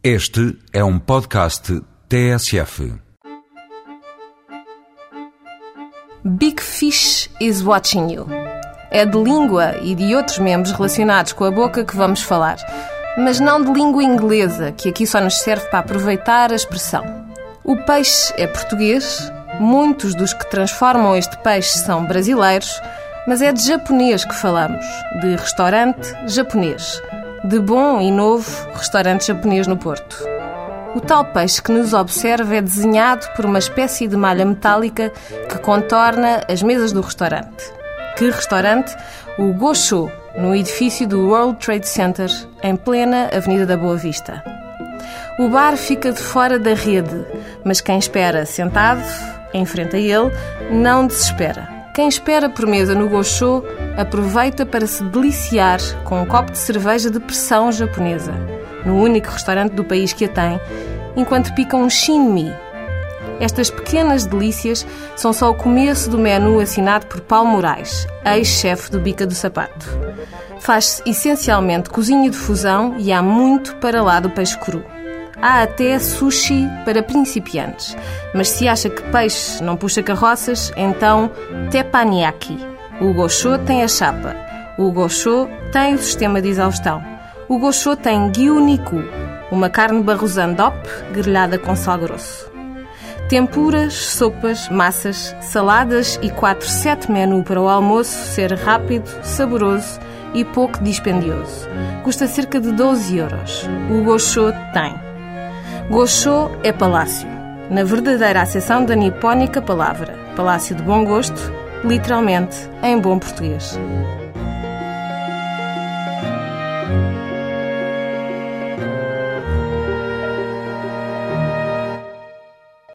Este é um podcast TSF. Big Fish is watching you. É de língua e de outros membros relacionados com a boca que vamos falar, mas não de língua inglesa, que aqui só nos serve para aproveitar a expressão. O peixe é português, muitos dos que transformam este peixe são brasileiros, mas é de japonês que falamos, de restaurante japonês, de bom e novo restaurante japonês no Porto. O tal peixe que nos observa é desenhado por uma espécie de malha metálica que contorna as mesas do restaurante. Que restaurante? O Gosho, no edifício do World Trade Center, em plena Avenida da Boa Vista. O bar fica de fora da rede, mas quem espera sentado, em frente a ele, não desespera. Quem espera por mesa no Gosho aproveita para se deliciar com um copo de cerveja de pressão japonesa, no único restaurante do país que a tem, enquanto pica um shinmi. Estas pequenas delícias são só o começo do menu assinado por Paulo Moraes, ex-chefe do Bica do Sapato. Faz-se essencialmente cozinha de fusão e há muito para lá do peixe cru. Há até sushi para principiantes, mas se acha que peixe não puxa carroças, então teppanyaki. O gosho tem a chapa. O gosho tem o sistema de exaustão. O gosho tem gyuniku, uma carne barrosandop grelhada com sal grosso. Tempuras, sopas, massas, saladas e 4 sete menu para o almoço ser rápido, saboroso e pouco dispendioso. Custa cerca de 12 euros. O gosho tem. Gosho é palácio, na verdadeira acessão da nipónica palavra, palácio de bom gosto, literalmente em bom português.